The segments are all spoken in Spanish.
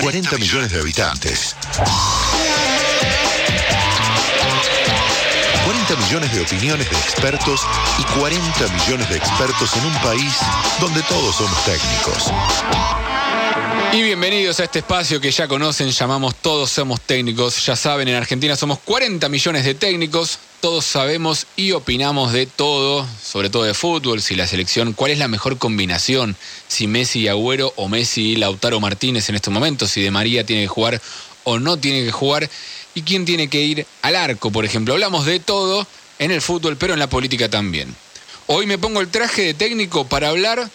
40 millones de habitantes. 40 millones de opiniones de expertos y 40 millones de expertos en un país donde todos somos técnicos. Y bienvenidos a este espacio que ya conocen, llamamos Todos Somos Técnicos. Ya saben, en Argentina somos 40 millones de técnicos, todos sabemos y opinamos de todo, sobre todo de fútbol, si la selección, cuál es la mejor combinación, si Messi y Agüero o Messi y Lautaro Martínez en estos momentos, si De María tiene que jugar o no tiene que jugar, y quién tiene que ir al arco, por ejemplo. Hablamos de todo en el fútbol, pero en la política también. Hoy me pongo el traje de técnico para hablar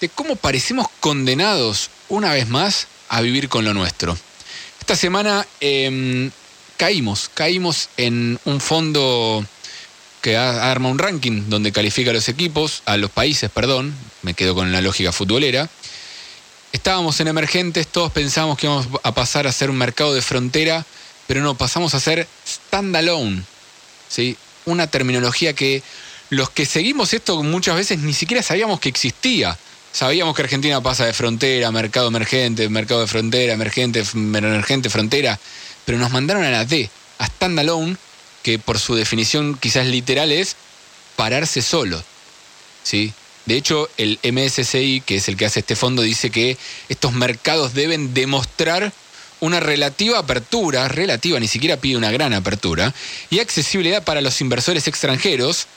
de cómo parecemos condenados una vez más a vivir con lo nuestro. Esta semana em, caímos, caímos en un fondo que arma un ranking donde califica a los equipos, a los países, perdón, me quedo con la lógica futbolera. Estábamos en emergentes, todos pensábamos que íbamos a pasar a ser un mercado de frontera, pero no, pasamos a ser standalone. ¿sí? Una terminología que los que seguimos esto muchas veces ni siquiera sabíamos que existía. Sabíamos que Argentina pasa de frontera, mercado emergente, mercado de frontera, emergente, emergente, frontera, pero nos mandaron a la D, a standalone, que por su definición quizás literal es pararse solo. ¿sí? De hecho, el MSCI, que es el que hace este fondo, dice que estos mercados deben demostrar una relativa apertura, relativa, ni siquiera pide una gran apertura, y accesibilidad para los inversores extranjeros,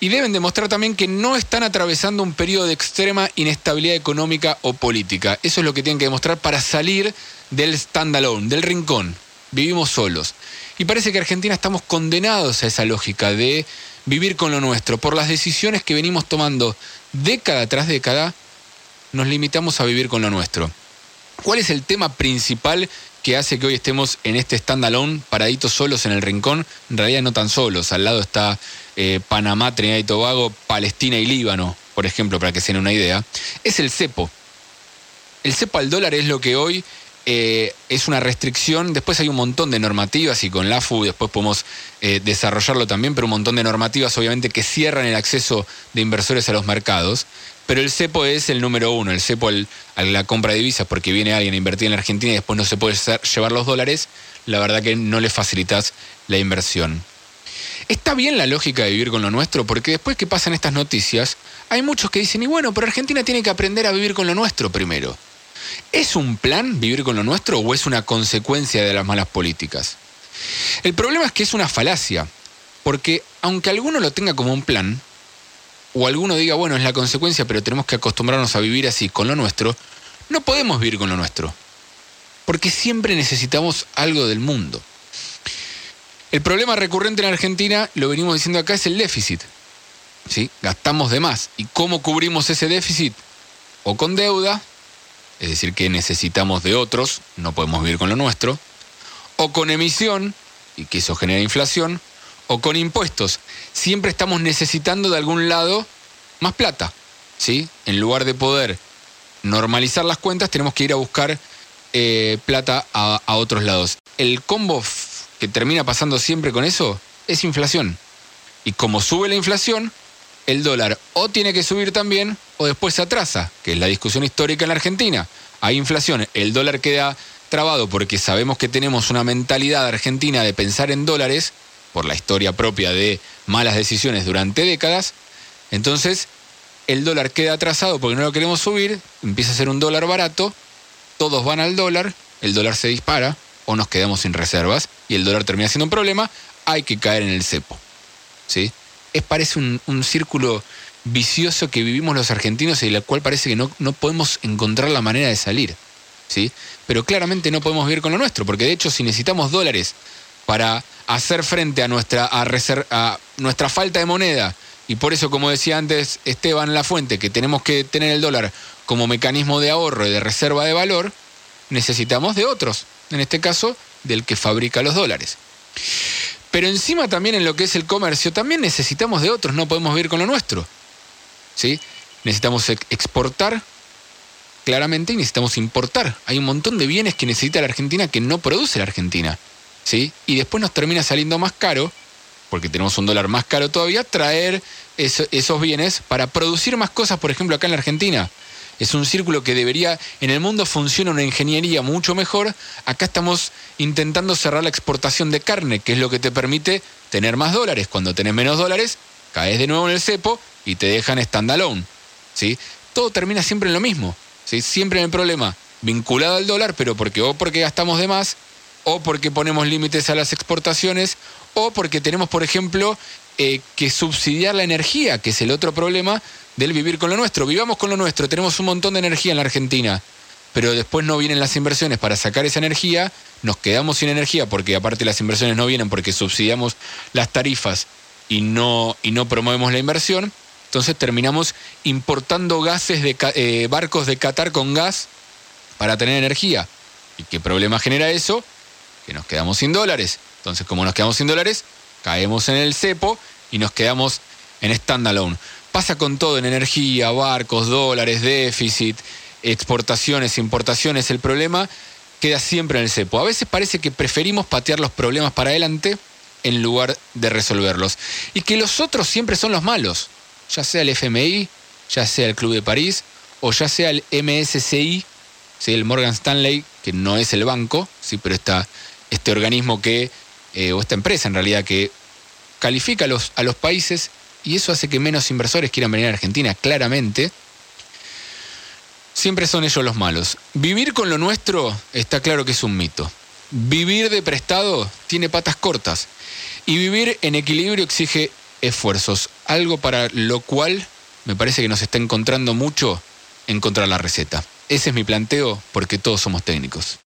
y deben demostrar también que no están atravesando un periodo de extrema inestabilidad económica o política. Eso es lo que tienen que demostrar para salir del standalone, del rincón. Vivimos solos. Y parece que Argentina estamos condenados a esa lógica de vivir con lo nuestro. Por las decisiones que venimos tomando década tras década, nos limitamos a vivir con lo nuestro. ¿Cuál es el tema principal que hace que hoy estemos en este standalone, paraditos solos en el rincón? En realidad no tan solos. Al lado está eh, Panamá, Trinidad y Tobago, Palestina y Líbano, por ejemplo, para que se den una idea. Es el cepo. El cepo al dólar es lo que hoy eh, es una restricción. Después hay un montón de normativas y con la AFU después podemos eh, desarrollarlo también, pero un montón de normativas obviamente que cierran el acceso de inversores a los mercados. Pero el cepo es el número uno, el cepo a la compra de divisas, porque viene alguien a invertir en Argentina y después no se puede llevar los dólares, la verdad que no le facilitas la inversión. Está bien la lógica de vivir con lo nuestro, porque después que pasan estas noticias, hay muchos que dicen, y bueno, pero Argentina tiene que aprender a vivir con lo nuestro primero. ¿Es un plan vivir con lo nuestro o es una consecuencia de las malas políticas? El problema es que es una falacia, porque aunque alguno lo tenga como un plan, o alguno diga, bueno, es la consecuencia, pero tenemos que acostumbrarnos a vivir así con lo nuestro, no podemos vivir con lo nuestro. Porque siempre necesitamos algo del mundo. El problema recurrente en Argentina, lo venimos diciendo acá, es el déficit. ¿Sí? Gastamos de más. ¿Y cómo cubrimos ese déficit? O con deuda, es decir, que necesitamos de otros, no podemos vivir con lo nuestro, o con emisión, y que eso genera inflación, o con impuestos. Siempre estamos necesitando de algún lado más plata. ¿sí? En lugar de poder normalizar las cuentas, tenemos que ir a buscar eh, plata a, a otros lados. El combo que termina pasando siempre con eso es inflación. Y como sube la inflación, el dólar o tiene que subir también o después se atrasa, que es la discusión histórica en la Argentina. Hay inflación, el dólar queda trabado porque sabemos que tenemos una mentalidad argentina de pensar en dólares por la historia propia de malas decisiones durante décadas, entonces el dólar queda atrasado porque no lo queremos subir, empieza a ser un dólar barato, todos van al dólar, el dólar se dispara o nos quedamos sin reservas y el dólar termina siendo un problema, hay que caer en el cepo. ¿sí? Es, parece un, círculo vicioso que vivimos los argentinos y del cual parece que no, no podemos encontrar la manera de salir. ¿sí? Pero claramente no podemos vivir con lo nuestro, porque de hecho si necesitamos dólares para hacer frente a nuestra, a, nuestra falta de moneda. Y por eso, como decía antes Esteban La Fuente, que tenemos que tener el dólar como mecanismo de ahorro y de reserva de valor, necesitamos de otros. En este caso, del que fabrica los dólares. Pero encima también en lo que es el comercio, también necesitamos de otros, no podemos vivir con lo nuestro. ¿Sí? Necesitamos exportar claramente y necesitamos importar. Hay un montón de bienes que necesita la Argentina que no produce la Argentina. ¿Sí? Y después nos termina saliendo más caro, porque tenemos un dólar más caro todavía, traer esos bienes para producir más cosas, por ejemplo, acá en la Argentina. Es un círculo que debería, en el mundo funciona una ingeniería mucho mejor. Acá estamos intentando cerrar la exportación de carne, que es lo que te permite tener más dólares. Cuando tenés menos dólares, caes de nuevo en el cepo y te dejan standalone. ¿sí? Todo termina siempre en lo mismo. ¿sí? Siempre en el problema vinculado al dólar, pero porque o porque gastamos de más, o porque ponemos límites a las exportaciones, o porque tenemos, por ejemplo, eh, que subsidiar la energía, que es el otro problema del vivir con lo nuestro. Vivamos con lo nuestro, tenemos un montón de energía en la Argentina, pero después no vienen las inversiones para sacar esa energía, nos quedamos sin energía porque aparte las inversiones no vienen porque subsidiamos las tarifas y no, y no promovemos la inversión. Entonces terminamos importando gases de eh, barcos de Qatar con gas para tener energía. ¿Y qué problema genera eso? Que nos quedamos sin dólares. Entonces, como nos quedamos sin dólares, caemos en el cepo y nos quedamos en standalone. Pasa con todo, en energía, barcos, dólares, déficit, exportaciones, importaciones. El problema queda siempre en el cepo. A veces parece que preferimos patear los problemas para adelante en lugar de resolverlos. Y que los otros siempre son los malos, ya sea el FMI, ya sea el Club de París o ya sea el MSCI, el Morgan Stanley, que no es el banco, sí, pero está este organismo que, eh, o esta empresa en realidad, que califica los, a los países y eso hace que menos inversores quieran venir a Argentina, claramente. Siempre son ellos los malos. Vivir con lo nuestro está claro que es un mito. Vivir de prestado tiene patas cortas. Y vivir en equilibrio exige esfuerzos. Algo para lo cual me parece que nos está encontrando mucho encontrar la receta. Ese es mi planteo porque todos somos técnicos.